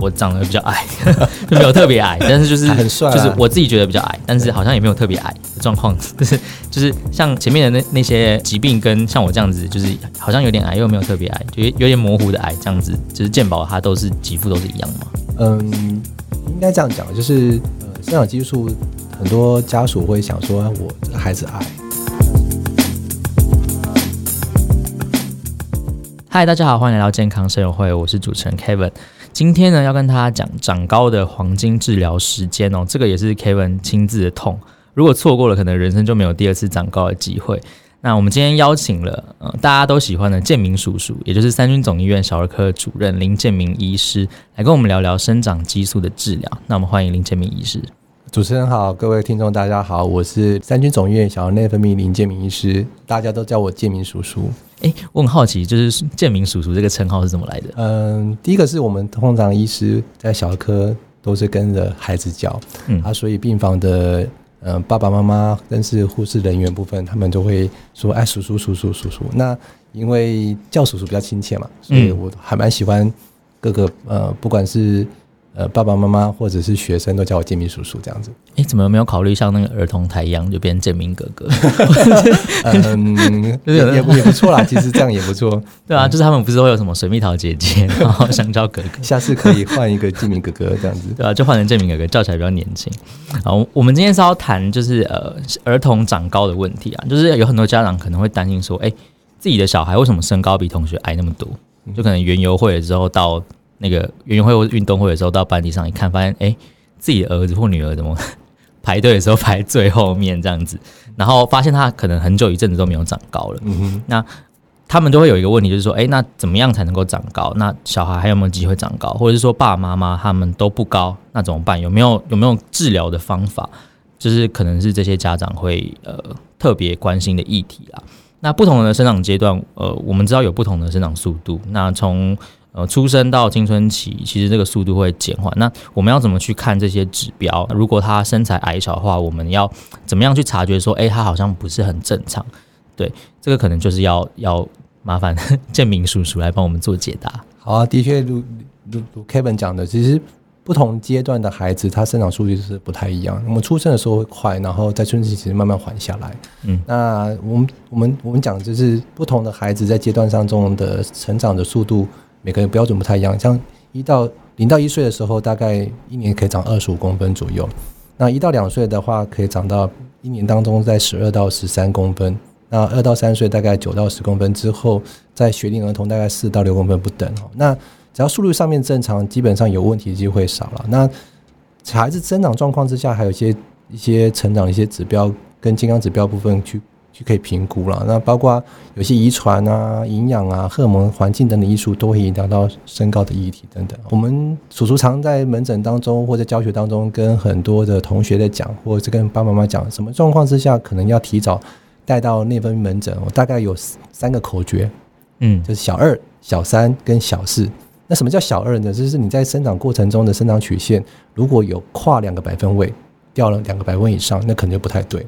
我长得比较矮，就没有特别矮，但是就是很帅、啊，就是我自己觉得比较矮，但是好像也没有特别矮的状况，就是就是像前面的那那些疾病跟像我这样子，就是好像有点矮又没有特别矮，就有点模糊的矮这样子，就是健保它都是给付都是一样嘛？嗯，应该这样讲，就是呃，生长激素很多家属会想说，我这个孩子矮。嗨，大家好，欢迎来到健康生友会，我是主持人 Kevin。今天呢，要跟大家讲长高的黄金治疗时间哦，这个也是 Kevin 亲自的痛。如果错过了，可能人生就没有第二次长高的机会。那我们今天邀请了呃大家都喜欢的建明叔叔，也就是三军总医院小儿科主任林建明医师，来跟我们聊聊生长激素的治疗。那我们欢迎林建明医师。主持人好，各位听众大家好，我是三军总医院小儿内分泌林建明医师，大家都叫我建明叔叔。哎，我很好奇，就是建明叔叔这个称号是怎么来的？嗯，第一个是我们通常医师在小儿科都是跟着孩子叫，嗯啊，所以病房的嗯、呃、爸爸妈妈，但是护士人员部分，他们都会说哎叔叔叔叔叔叔。那因为叫叔叔比较亲切嘛，所以我还蛮喜欢各个呃，不管是。呃，爸爸妈妈或者是学生都叫我建明叔叔这样子。哎，怎么没有考虑像那个儿童台一样，就变成健明哥哥？嗯，也也也不错啦，其实这样也不错。对啊，就是他们不是会有什么水蜜桃姐姐，然后香蕉哥哥，下次可以换一个建明哥哥这样子。对啊，就换成建明哥哥，叫起来比较年轻。好，我们今天是要谈就是呃儿童长高的问题啊，就是有很多家长可能会担心说，哎，自己的小孩为什么身高比同学矮那么多？就可能园游会了之后到。那个园游会或运动会的时候，到班级上一看，发现哎，自己的儿子或女儿怎么排队的时候排最后面这样子，然后发现他可能很久一阵子都没有长高了。嗯哼，那他们就会有一个问题，就是说，哎，那怎么样才能够长高？那小孩还有没有机会长高？或者是说，爸爸妈妈他们都不高，那怎么办？有没有有没有治疗的方法？就是可能是这些家长会呃特别关心的议题啦。那不同的生长阶段，呃，我们知道有不同的生长速度。那从呃，出生到青春期，其实这个速度会减缓。那我们要怎么去看这些指标？如果他身材矮小的话，我们要怎么样去察觉说，哎，他好像不是很正常？对，这个可能就是要要麻烦 建明叔叔来帮我们做解答。好啊，的确，如如如 Kevin 讲的，其实不同阶段的孩子，他生长速度是不太一样。我们出生的时候会快，然后在春期其实慢慢缓下来。嗯，那我们我们我们讲就是不同的孩子在阶段上中的成长的速度。每个人标准不太一样，像一到零到一岁的时候，大概一年可以长二十五公分左右。那一到两岁的话，可以长到一年当中在十二到十三公分。那二到三岁大概九到十公分之后，在学龄儿童大概四到六公分不等。那只要速率上面正常，基本上有问题的机会少了。那孩子增长状况之下，还有一些一些成长的一些指标跟健康指标部分去。就可以评估了，那包括有些遗传啊、营养啊、荷尔蒙、环境等等因素，都会影响到身高的议题等等。我们叔叔常在门诊当中或者教学当中，跟很多的同学在讲，或者是跟爸爸妈妈讲，什么状况之下可能要提早带到内分泌门诊。我大概有三个口诀，嗯，就是小二、小三跟小四。那什么叫小二呢？就是你在生长过程中的生长曲线，如果有跨两个百分位，掉了两个百分位以上，那可能就不太对。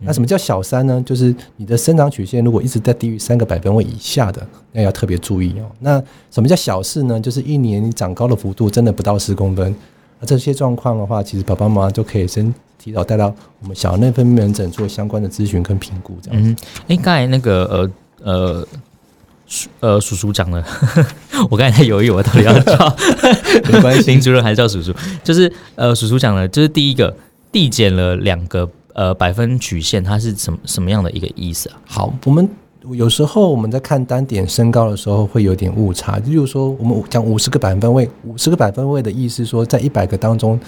那什么叫小三呢？就是你的生长曲线如果一直在低于三个百分位以下的，那要特别注意哦。那什么叫小四呢？就是一年你长高的幅度真的不到十公分。那这些状况的话，其实爸爸妈妈就可以先提早带到我们小儿内分泌门诊做相关的咨询跟评估，这样。嗯，哎，刚才那个呃呃呃叔叔讲的，我刚才在犹豫，我到底要叫 没关系，林主任还是叫叔叔？就是呃叔叔讲的，就是第一个递减了两个。呃，百分曲线它是什么什么样的一个意思啊？好，我们有时候我们在看单点升高的时候会有点误差。就，就是说，我们讲五十个百分位，五十个百分位的意思说，在一百个当中，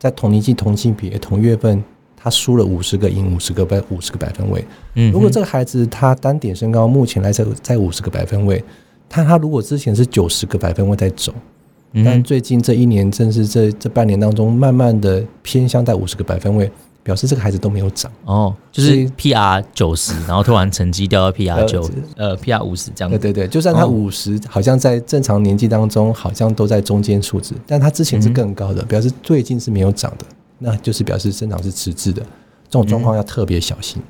在同年纪、同性别、同月份，他输了五十个赢五十个百五十个百分位。嗯，如果这个孩子他单点身高目前来在在五十个百分位，他他如果之前是九十个百分位在走，但最近这一年正是这这半年当中，慢慢的偏向在五十个百分位。表示这个孩子都没有长哦，就是 PR 九十，然后突然成绩掉到 PR 九，呃，PR 五十这样子。对对对，就算他五十，好像在正常年纪当中，好像都在中间数值，但他之前是更高的，表示最近是没有长的，那就是表示生长是迟滞的，这种状况要特别小心。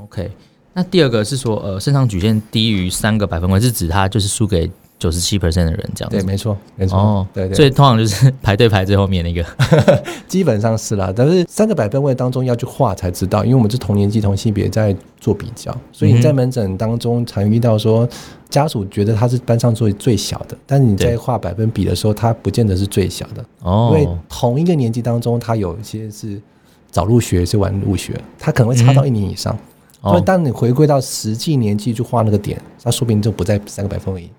OK，那第二个是说，呃，生长曲线低于三个百分位，是指他就是输给九十七 percent 的人这样子。对，没错，没错。哦，对对。所以通常就是 排队排最后面那个，基本上是啦。但是三个百分位当中要去画才知道，因为我们是同年纪同性别在做比较，所以你在门诊当中常遇到说家属觉得他是班上最最小的，但是你在画百分比的时候，他不见得是最小的。哦。因为同一个年纪当中，他有一些是早入学，是晚入学，他可能会差到一年以上。嗯所以，当你回归到实际年纪去画那个点，那说不定就不在三个百分位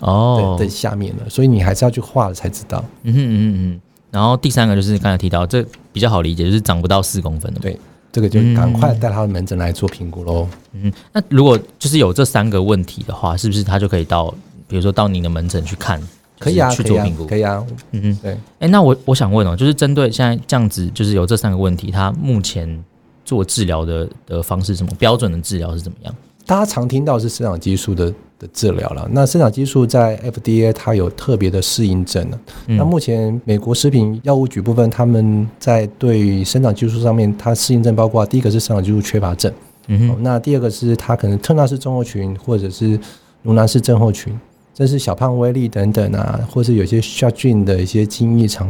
哦的下面了。所以你还是要去画了才知道。嗯哼嗯嗯。然后第三个就是刚才提到，这比较好理解，就是长不到四公分的。对，这个就赶快带他的门诊来做评估喽。嗯，那如果就是有这三个问题的话，是不是他就可以到，比如说到您的门诊去看？可以啊，去做评估，可以啊。嗯嗯，对。哎，那我我想问哦，就是针对现在这样子，就是有这三个问题，他目前。做治疗的的方式，什么标准的治疗是怎么样？大家常听到是生长激素的的治疗了。那生长激素在 FDA 它有特别的适应症。嗯、那目前美国食品药物局部分，他们在对生长激素上面，它适应症包括第一个是生长激素缺乏症，嗯哼，那第二个是它可能特纳氏症候群或者是卢南氏症候群，这是小胖威力等等啊，或是有些 SHORT 的一些基因异常，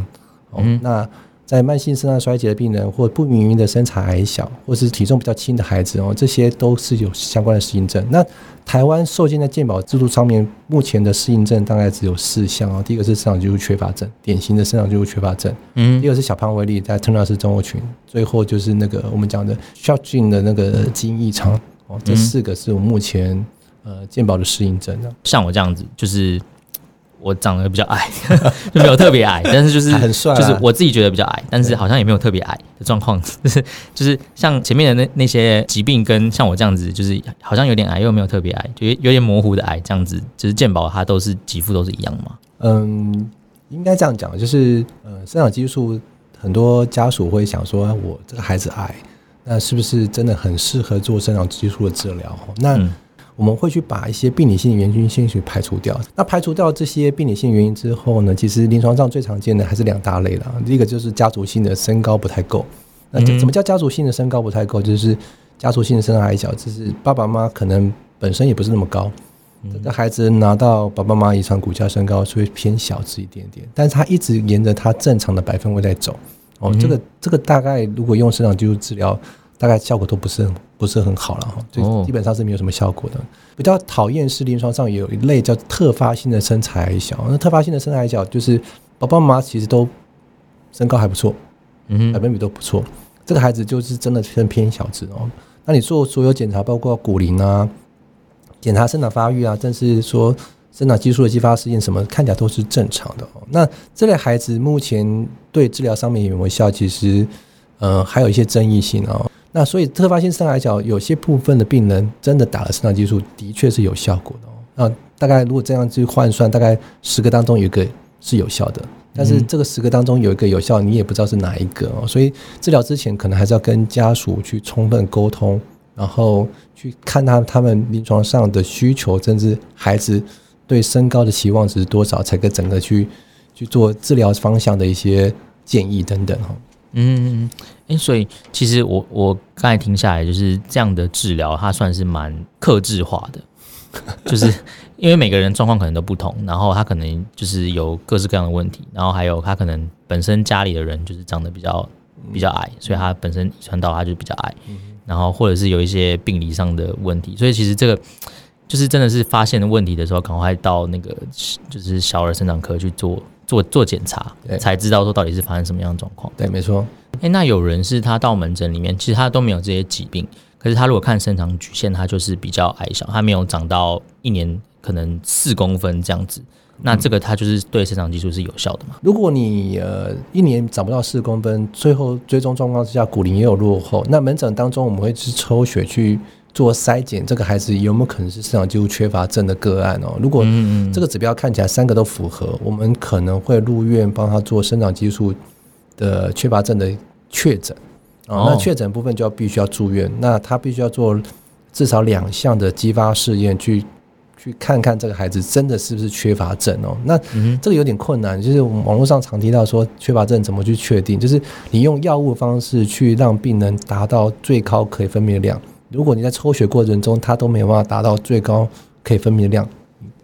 哦、嗯，那。在慢性肾脏衰竭的病人，或不明明的身材矮小，或是体重比较轻的孩子哦，这些都是有相关的适应症。那台湾受健在健保制度上面，目前的适应症大概只有四项哦。第一个是生长激素缺乏症，典型的生长激素缺乏症。嗯。第二个是小胖威力在特纳氏症候群，最后就是那个我们讲的 SHORT gene 的那个基因异常哦。这四个是我目前呃健保的适应症。像我这样子，就是。我长得比较矮，就没有特别矮，但是就是很帅，啊，就是我自己觉得比较矮，但是好像也没有特别矮的状况，就 是就是像前面的那那些疾病跟像我这样子，就是好像有点矮又没有特别矮，就有点模糊的矮这样子，就是健保它都是给付都是一样吗？嗯，应该这样讲，就是呃，生长激素很多家属会想说，我这个孩子矮，那是不是真的很适合做生长激素的治疗？那、嗯我们会去把一些病理性的原因先去排除掉。那排除掉这些病理性原因之后呢，其实临床上最常见的还是两大类啦。第一个就是家族性的身高不太够。那怎么叫家族性的身高不太够？就是家族性的身高矮小，就是爸爸妈妈可能本身也不是那么高，这个孩子拿到爸爸妈妈遗传骨架身高就会偏小只一点点，但是他一直沿着他正常的百分位在走。哦，这个这个大概如果用生长激素治疗。大概效果都不是很不是很好了哈，就基本上是没有什么效果的。比较讨厌是临床上有一类叫特发性的身材矮小，那特发性的身材矮小就是爸爸妈妈其实都身高还不错，嗯，百分比都不错，这个孩子就是真的偏偏小只哦。那你做所有检查，包括骨龄啊，检查生长发育啊，但是说生长激素的激发试验什么，看起来都是正常的哦。那这类孩子目前对治疗上面有没有效？其实呃还有一些争议性哦。那所以特发性身材矮小，有些部分的病人真的打了生长激素，的确是有效果的哦。那大概如果这样去换算，大概十个当中有一个是有效的，但是这个十个当中有一个有效，你也不知道是哪一个哦。所以治疗之前可能还是要跟家属去充分沟通，然后去看他他们临床上的需求，甚至孩子对身高的期望值是多少，才跟整个去去做治疗方向的一些建议等等哈。嗯，哎，所以其实我我刚才听下来，就是这样的治疗，它算是蛮克制化的，就是因为每个人状况可能都不同，然后他可能就是有各式各样的问题，然后还有他可能本身家里的人就是长得比较比较矮，所以他本身遗传到他就比较矮，然后或者是有一些病理上的问题，所以其实这个就是真的是发现的问题的时候，赶快到那个就是小儿生长科去做。做做检查，才知道说到底是发生什么样的状况。对，没错。那有人是他到门诊里面，其实他都没有这些疾病，可是他如果看生长曲线，他就是比较矮小，他没有长到一年可能四公分这样子。那这个他就是对生长激素是有效的嘛？如果你呃一年长不到四公分，最后追踪状况之下骨龄也有落后，那门诊当中我们会去抽血去。做筛检，这个孩子有没有可能是生长激素缺乏症的个案哦？如果这个指标看起来三个都符合，我们可能会入院帮他做生长激素的缺乏症的确诊哦。那确诊部分就要必须要住院，那他必须要做至少两项的激发试验，去去看看这个孩子真的是不是缺乏症哦。那这个有点困难，就是网络上常提到说缺乏症怎么去确定？就是你用药物方式去让病人达到最高可以分泌的量。如果你在抽血过程中，它都没有办法达到最高可以分泌的量，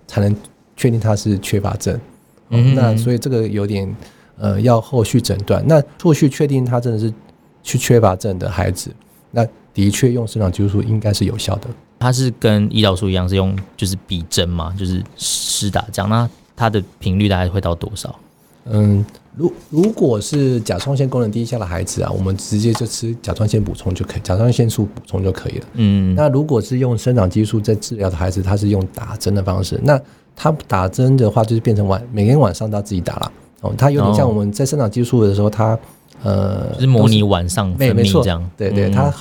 才能确确定它是缺乏症。嗯，那所以这个有点呃要后续诊断。那后续确定他真的是去缺乏症的孩子，那的确用生长激素应该是有效的。它是跟胰岛素一样是用就是比针嘛，就是施打这样。那它的频率大概会到多少？嗯，如如果是甲状腺功能低下的孩子啊，我们直接就吃甲状腺补充就可以，甲状腺素补充就可以了。嗯，那如果是用生长激素在治疗的孩子，他是用打针的方式。那他打针的话，就是变成晚每天晚上都要自己打了。哦，他有点像我们在生长激素的时候，他呃，就是模拟晚上分泌这样。对对，他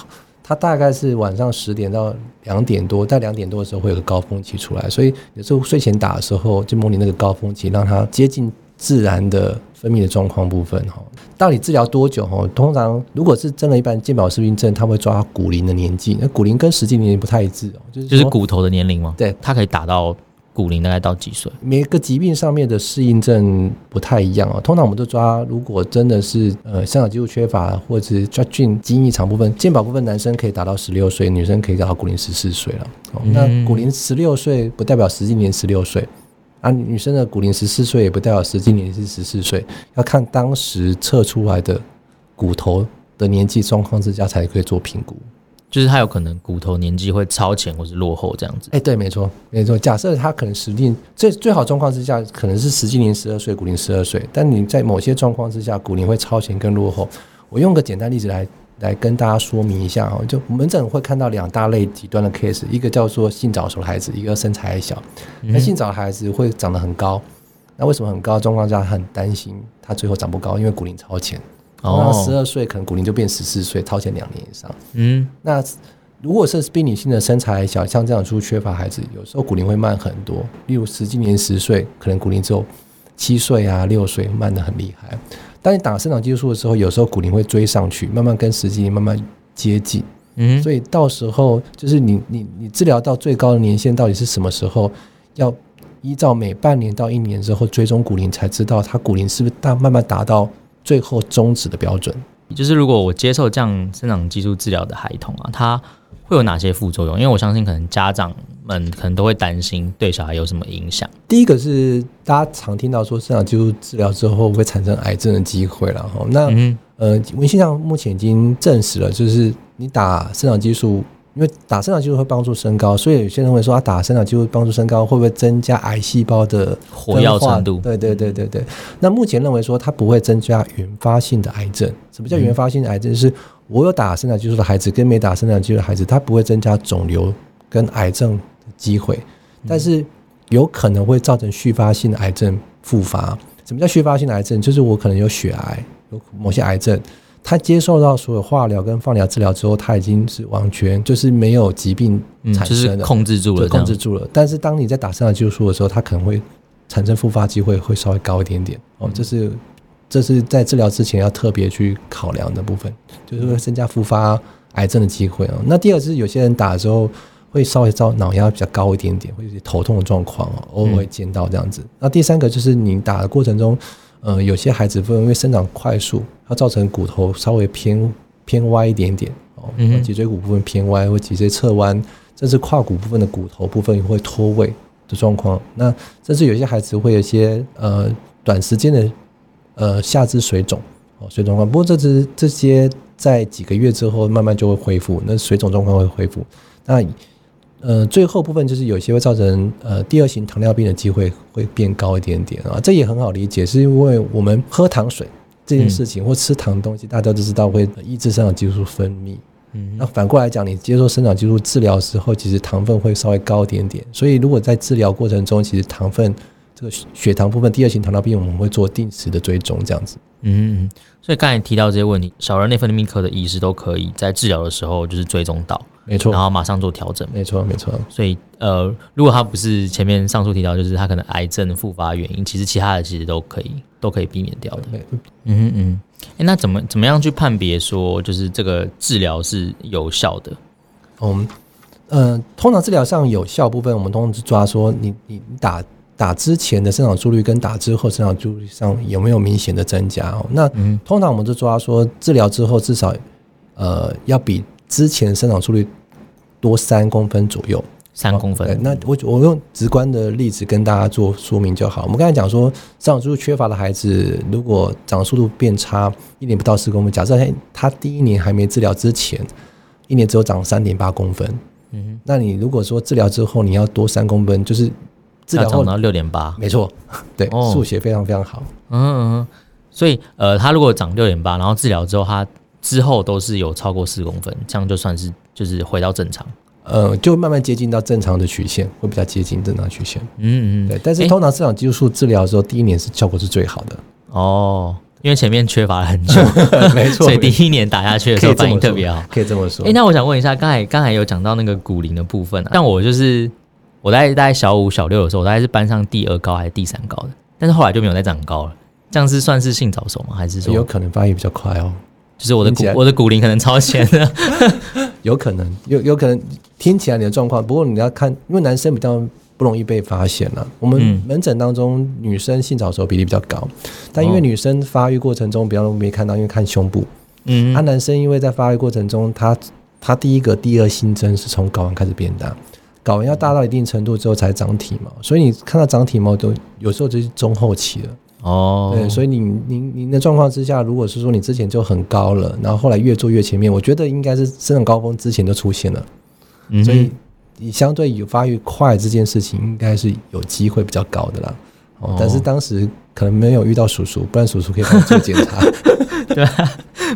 他大概是晚上十点到两点多，在两点多的时候会有个高峰期出来，所以有时候睡前打的时候就模拟那个高峰期，让他接近。自然的分泌的状况部分哈，到底治疗多久哈？通常如果是真的一般健保适应症，他会抓骨龄的年纪，那骨龄跟实际年龄不太一致哦，就是就是骨头的年龄吗？对，它可以打到骨龄大概到几岁？每个疾病上面的适应症不太一样哦。通常我们都抓，如果真的是呃生长激素缺乏，或者是抓菌基因异常部分，健保部分男生可以打到十六岁，女生可以打到骨龄十四岁了。哦，那骨龄十六岁不代表实际年十六岁。啊，女生的骨龄十四岁也不代表实际年龄是十四岁，要看当时测出来的骨头的年纪状况之下才可以做评估。就是他有可能骨头年纪会超前或是落后这样子。哎，对，没错，没错。假设他可能实际最最好状况之下可能是实际年十二岁，骨龄十二岁，但你在某些状况之下骨龄会超前跟落后。我用个简单例子来。来跟大家说明一下哦，就门诊会看到两大类极端的 case，一个叫做性早熟的孩子，一个身材还小。那性早的孩子会长得很高，那为什么很高？状况下很担心他最后长不高，因为骨龄超前。哦，十二岁可能骨龄就变十四岁，超前两年以上。嗯，那如果是病理性的身材还小，像这样出缺乏孩子，有时候骨龄会慢很多。例如十几年十岁，可能骨龄只有七岁啊六岁，慢得很厉害。当你打生长激素的时候，有时候骨龄会追上去，慢慢跟实际慢慢接近。嗯，所以到时候就是你你你治疗到最高的年限到底是什么时候？要依照每半年到一年之后追踪骨龄，才知道他骨龄是不是大慢慢达到最后终止的标准。就是如果我接受这样生长激素治疗的孩童啊，他会有哪些副作用？因为我相信可能家长们可能都会担心对小孩有什么影响。第一个是大家常听到说生长激素治疗之后会产生癌症的机会了哈。那、嗯、呃，文献上目前已经证实了，就是你打生长激素。因为打生长激素会帮助升高，所以有些人会说，啊，打生长激素帮助升高，会不会增加癌细胞的活跃程度？对对对对对。那目前认为说，它不会增加原发性的癌症。什么叫原发性的癌症？是我有打生长激素的孩子跟没打生长激素的孩子，他不会增加肿瘤跟癌症的机会，但是有可能会造成续发性的癌症复发。什么叫续发性的癌症？就是我可能有血癌，有某些癌症。他接受到所有化疗跟放疗治疗之后，他已经是完全就是没有疾病产生了，嗯就是、控制住了，控制住了。但是当你在打生长激素的时候，他可能会产生复发机会会稍微高一点点哦。这是这是在治疗之前要特别去考量的部分，就是会增加复发癌症的机会哦。那第二是有些人打的时候会稍微遭脑压比较高一点点，会有些头痛的状况哦，偶尔会见到这样子。那第三个就是你打的过程中。呃，有些孩子会因为生长快速，它造成骨头稍微偏偏歪一点点哦，脊椎骨部分偏歪或脊椎侧弯，甚至胯骨部分的骨头部分也会脱位的状况。那甚至有些孩子会有一些呃短时间的呃下肢水肿哦，水肿状况。不过这只这些在几个月之后慢慢就会恢复，那水肿状况会恢复。那呃，最后部分就是有些会造成呃第二型糖尿病的机会会变高一点点啊，这也很好理解，是因为我们喝糖水这件事情或吃糖的东西，大家都知道会抑制生长激素分泌。嗯，那反过来讲，你接受生长激素治疗的时候，其实糖分会稍微高一点点，所以如果在治疗过程中，其实糖分这个血糖部分第二型糖尿病，我们会做定时的追踪这样子。嗯，所以刚才提到这些问题，小儿内分泌科的医师都可以在治疗的时候就是追踪到。没错，然后马上做调整。没错，没错。所以，呃，如果他不是前面上述提到，就是他可能癌症复发原因，其实其他的其实都可以都可以避免掉的。嗯嗯，哎，那怎么怎么样去判别说，就是这个治疗是有效的？我们，呃，通常治疗上有效部分，我们通常是抓说你你打打之前的生长速率跟打之后生长速率上有没有明显的增加哦。那通常我们就抓说治疗之后至少呃要比之前生长速率多三公分左右，三公分。那我我用直观的例子跟大家做说明就好。我们刚才讲说，生长速度缺乏的孩子，如果长速度变差，一年不到四公分。假设他第一年还没治疗之前，一年只有长三点八公分。嗯哼，那你如果说治疗之后你要多三公分，就是治疗后长到六点八，没错，对，数学非常非常好。嗯嗯，所以呃，他如果长六点八，然后治疗之后，他之后都是有超过四公分，这样就算是就是回到正常。呃，就慢慢接近到正常的曲线，会比较接近正常曲线。嗯嗯，对。但是通常生长激素治疗的时候，第一年是效果是最好的哦，因为前面缺乏了很久，没错。所以第一年打下去的时候反应特别好，可以这么说。哎，那我想问一下，刚才刚才有讲到那个骨龄的部分啊，像我就是我在大概小五小六的时候，我大概是班上第二高还是第三高的，但是后来就没有再长高了，这样是算是性早熟吗？还是说有可能发育比较快哦？就是我的骨我的骨龄可能超前的，有可能有有可能。听起来你的状况，不过你要看，因为男生比较不容易被发现了。我们门诊当中，女生性早熟比例比较高，但因为女生发育过程中比较容易看到，因为看胸部。嗯，啊，男生因为在发育过程中，他他第一个、第二新增是从睾丸开始变大，睾丸要大到一定程度之后才长体毛，所以你看到长体毛都有时候就是中后期了。哦，对，所以你您您的状况之下，如果是说你之前就很高了，然后后来越做越前面，我觉得应该是生长高峰之前就出现了。所以，你相对有发育快这件事情，应该是有机会比较高的啦。哦，但是当时可能没有遇到叔叔，不然叔叔可以帮你做检查。对，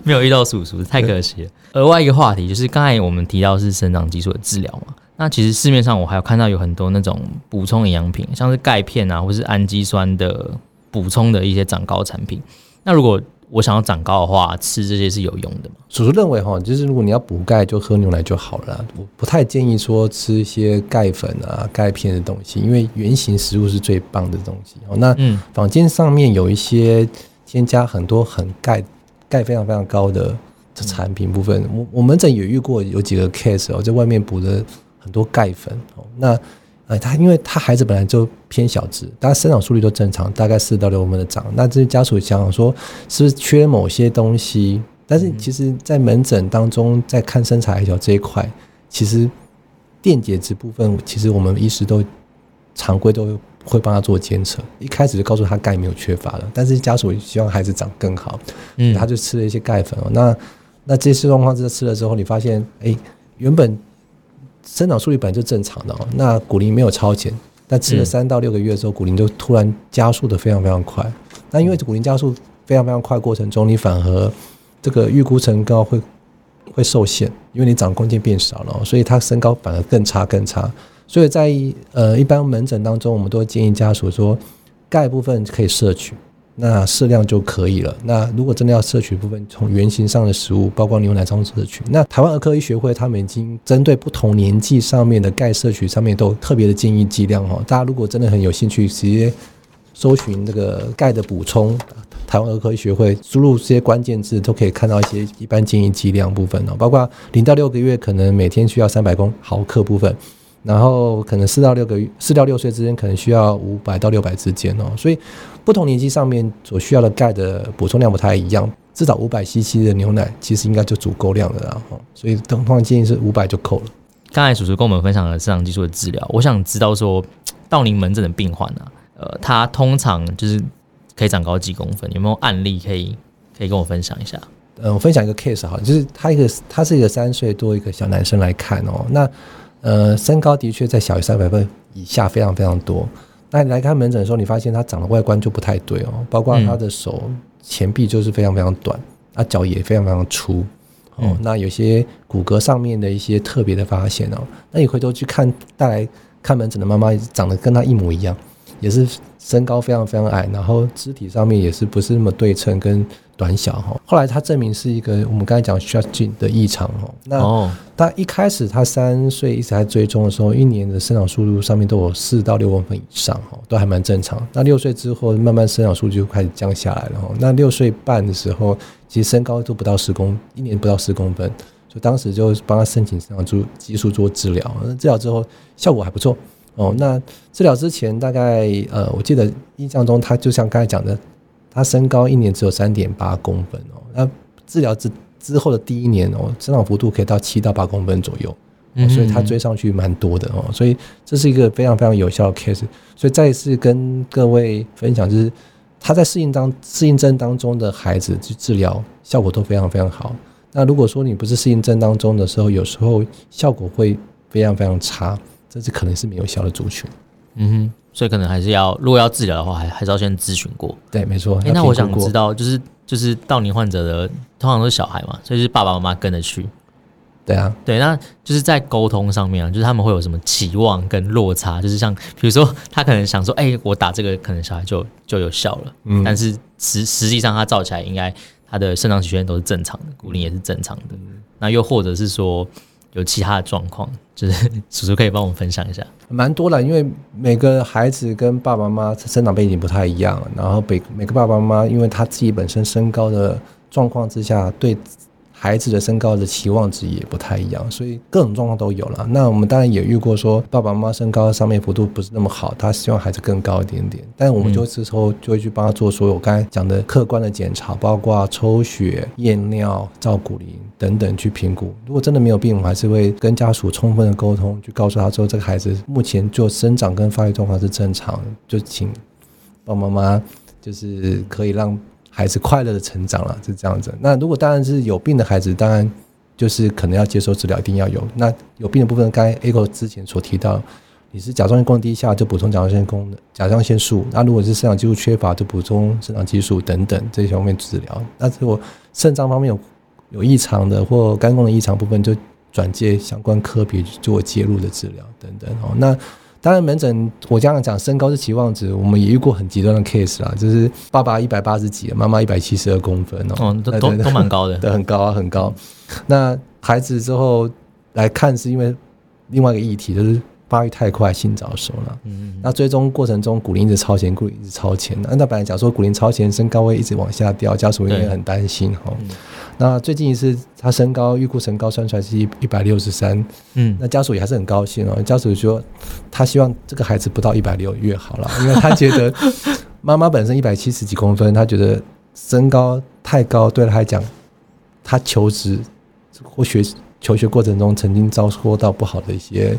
没有遇到叔叔，太可惜了。额外一个话题就是，刚才我们提到是生长激素的治疗嘛，那其实市面上我还有看到有很多那种补充营养品，像是钙片啊，或是氨基酸的补充的一些长高产品。那如果我想要长高的话，吃这些是有用的吗？叔叔认为哈，就是如果你要补钙，就喝牛奶就好了。我不太建议说吃一些钙粉啊、钙片的东西，因为原型食物是最棒的东西。哦，那坊间上面有一些添加很多很钙、钙非常非常高的产品部分，我我门诊也遇过有几个 case 哦，在外面补的很多钙粉哦，那。呃，他因为他孩子本来就偏小只，大家生长速率都正常，大概四到六公分的长。那这些家属想说，是不是缺某些东西？但是其实，在门诊当中，在看身材矮小这一块，其实电解质部分，其实我们医师都常规都会帮他做监测。一开始就告诉他钙没有缺乏了，但是家属希望孩子长更好，嗯，他就吃了一些钙粉哦。那那这些状况之下吃了之后，你发现，哎、欸，原本。生长速率本来就正常的哦，那骨龄没有超前，但吃了三到六个月之后，骨龄就突然加速的非常非常快。那因为骨龄加速非常非常快过程中，你反而这个预估成高会会受限，因为你长空间变少了，所以它身高反而更差更差。所以在呃一般门诊当中，我们都会建议家属说，钙部分可以摄取。那适量就可以了。那如果真的要摄取部分，从原型上的食物，包括牛奶中摄取。那台湾儿科医学会他们已经针对不同年纪上面的钙摄取上面都特别的建议剂量哦。大家如果真的很有兴趣，直接搜寻这个钙的补充，台湾儿科医学会输入这些关键字，都可以看到一些一般建议剂量部分哦。包括零到六个月可能每天需要三百公毫克部分。然后可能四到六个月，四到六岁之间可能需要五百到六百之间哦，所以不同年纪上面所需要的钙的补充量不太一样，至少五百 CC 的牛奶其实应该就足够量了，然后所以通常建议是五百就够了。刚才叔叔跟我们分享了生长激素的治疗，我想知道说到您门诊的病患呢、啊，呃，他通常就是可以长高几公分，有没有案例可以可以跟我分享一下？嗯、呃，我分享一个 case 哈，就是他一个他是一个三岁多一个小男生来看哦，那。呃，身高的确在小于三百分以下非常非常多。那你来看门诊的时候，你发现他长得外观就不太对哦，包括他的手前臂就是非常非常短，他脚也非常非常粗哦。那有些骨骼上面的一些特别的发现哦，那你回头去看带来看门诊的妈妈，长得跟他一模一样，也是身高非常非常矮，然后肢体上面也是不是那么对称跟。短小哈，后来他证明是一个我们刚才讲 Short Gene 的异常哈。那他一开始他三岁一直在追踪的时候，一年的生长速度上面都有四到六公分以上哈，都还蛮正常。那六岁之后慢慢生长速度就开始降下来了哈。那六岁半的时候，其实身高都不到十公，一年不到十公分，所以当时就帮他申请生长激素做治疗。那治疗之后效果还不错哦。那治疗之前大概呃，我记得印象中他就像刚才讲的。他身高一年只有三点八公分哦，那治疗之之后的第一年哦，生长幅度可以到七到八公分左右哦，所以他追上去蛮多的哦，所以这是一个非常非常有效的 case。所以再一次跟各位分享，就是他在适应当适应症当中的孩子去治疗效果都非常非常好。那如果说你不是适应症当中的时候，有时候效果会非常非常差，这是可能是没有效的族群。嗯哼，所以可能还是要，如果要治疗的话，还还是要先咨询过。对，没错。哎、欸，那我想知道，就是就是道尼患者的通常都是小孩嘛，所以是爸爸妈妈跟着去。对啊，对，那就是在沟通上面啊，就是他们会有什么期望跟落差，就是像比如说他可能想说，哎、欸，我打这个可能小孩就就有效了，嗯，但是实实际上他照起来应该他的生长曲线都是正常的，骨龄也是正常的，嗯、那又或者是说有其他的状况，就是叔叔可以帮我们分享一下，蛮多的，因为每个孩子跟爸爸妈妈生长背景不太一样，然后每每个爸爸妈妈因为他自己本身身高的状况之下对。孩子的身高的期望值也不太一样，所以各种状况都有了。那我们当然也遇过说，爸爸妈妈身高上面幅度不是那么好，他希望孩子更高一点点。但我们就是时候就会去帮他做所有我刚才讲的客观的检查，包括抽血、验尿、照骨龄等等去评估。如果真的没有病，我们还是会跟家属充分的沟通，去告诉他说，这个孩子目前就生长跟发育状况是正常，就请爸爸妈妈就是可以让。孩子快乐的成长了，是这样子。那如果当然是有病的孩子，当然就是可能要接受治疗，一定要有。那有病的部分，刚才 Echo 之前所提到，你是甲状腺功能低下，就补充甲状腺功能、甲状腺素。那如果是生长激素缺乏，就补充生长激素等等这些方面治疗。那如果肾脏方面有有异常的或肝功能异常部分，就转介相关科别做介入的治疗等等哦。那当然，门诊我这样讲身高是期望值，我们也遇过很极端的 case 啦，就是爸爸一百八十几，妈妈一百七十二公分哦，哦都都都蛮高的，对，很高啊，很高。那孩子之后来看，是因为另外一个议题，就是发育太快，性早熟了。嗯，那追踪过程中骨龄一直超前，骨龄一直超前。那那本来讲说骨龄超前，身高会一直往下掉，家属也很担心哈。那最近一次他身高预估身高算出来是一一百六十三，嗯，那家属也还是很高兴哦。家属说他希望这个孩子不到一百六越好了，因为他觉得 妈妈本身一百七十几公分，他觉得身高太高对他来讲，他求职或学求学过程中曾经遭受到不好的一些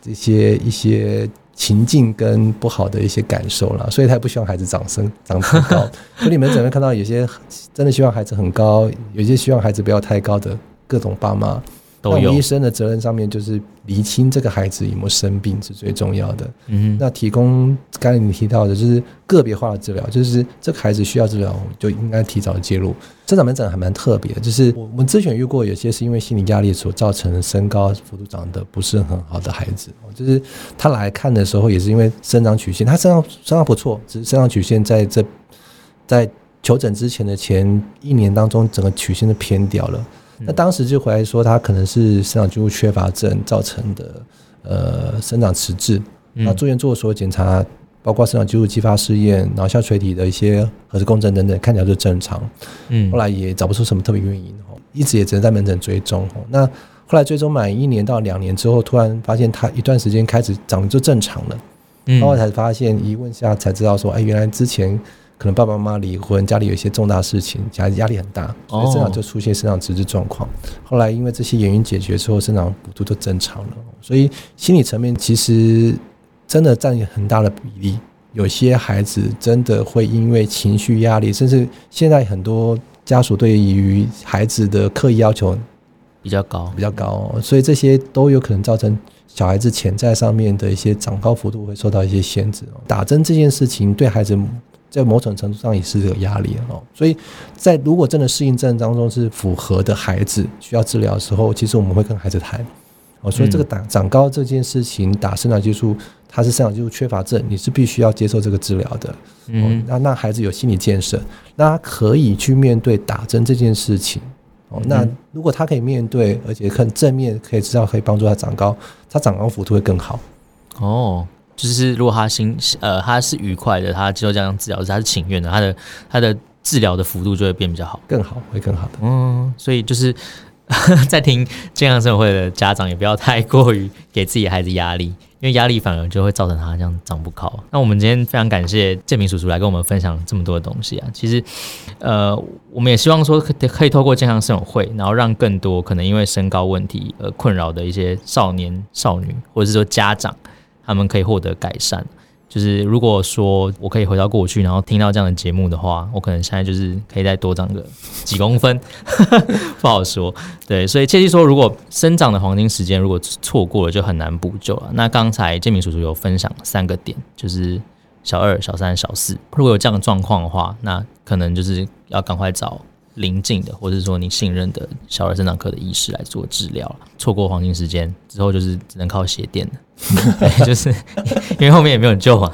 这些一些。情境跟不好的一些感受了，所以他也不希望孩子长身长很高。所以你们只能看到有些真的希望孩子很高，有些希望孩子不要太高的各种爸妈。都有。医生的责任上面就是厘清这个孩子有没有生病是最重要的。嗯，那提供刚才你提到的就是个别化的治疗，就是这个孩子需要治疗，就应该提早介入。生长门诊还蛮特别的，就是我们之前遇过有些是因为心理压力所造成的身高幅度长得不是很好的孩子，就是他来看的时候也是因为生长曲线，他身上身上不错，只是生长曲线在这在求诊之前的前一年当中，整个曲线都偏掉了。那当时就回来说，他可能是生长激素缺乏症造成的，呃，生长迟滞。那住院做所有检查，包括生长激素激发试验、脑下垂体的一些核磁共振等等，看起来就正常。嗯，后来也找不出什么特别原因，一直也只能在门诊追踪。那后来追踪满一年到两年之后，突然发现他一段时间开始长得就正常了。嗯，后来才发现，一问下才知道说，哎，原来之前。可能爸爸妈妈离婚，家里有一些重大事情，家里压力很大，所以生长就出现生长迟滞状况。后来因为这些原因解决之后，生长幅度都正常了。所以心理层面其实真的占很大的比例。有些孩子真的会因为情绪压力，甚至现在很多家属对于孩子的刻意要求比较高，比较高，所以这些都有可能造成小孩子潜在上面的一些长高幅度会受到一些限制。打针这件事情对孩子。在某种程度上也是有压力哦，所以在如果真的适应症当中是符合的孩子需要治疗的时候，其实我们会跟孩子谈哦，所以这个打长高这件事情，打生长激素，它是生长激素缺乏症，你是必须要接受这个治疗的。嗯，那那孩子有心理建设，那他可以去面对打针这件事情哦。那如果他可以面对，而且很正面，可以知道可以帮助他长高，他长高幅度会更好哦。就是如果他心呃他是愉快的，他接受这样治疗，他是情愿的，他的他的治疗的幅度就会变比较好，更好，会更好的。嗯，所以就是在听健康生活会的家长也不要太过于给自己的孩子压力，因为压力反而就会造成他这样长不高。那我们今天非常感谢建明叔叔来跟我们分享这么多的东西啊。其实，呃，我们也希望说可可以透过健康生活会，然后让更多可能因为身高问题而困扰的一些少年少女，或者是说家长，他们可以获得改善。就是如果说我可以回到过去，然后听到这样的节目的话，我可能现在就是可以再多长个几公分，不好说。对，所以切记说，如果生长的黄金时间如果错过了，就很难补救了。那刚才建明叔叔有分享三个点，就是小二、小三、小四，如果有这样的状况的话，那可能就是要赶快找。邻近的，或者说你信任的小儿生长科的医师来做治疗，错过黄金时间之后，就是只能靠鞋垫了，就是因为后面也没有救嘛。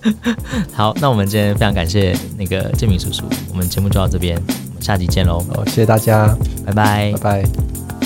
好，那我们今天非常感谢那个建明叔叔，我们节目就到这边，我们下集见喽。好，谢谢大家，拜拜，拜拜。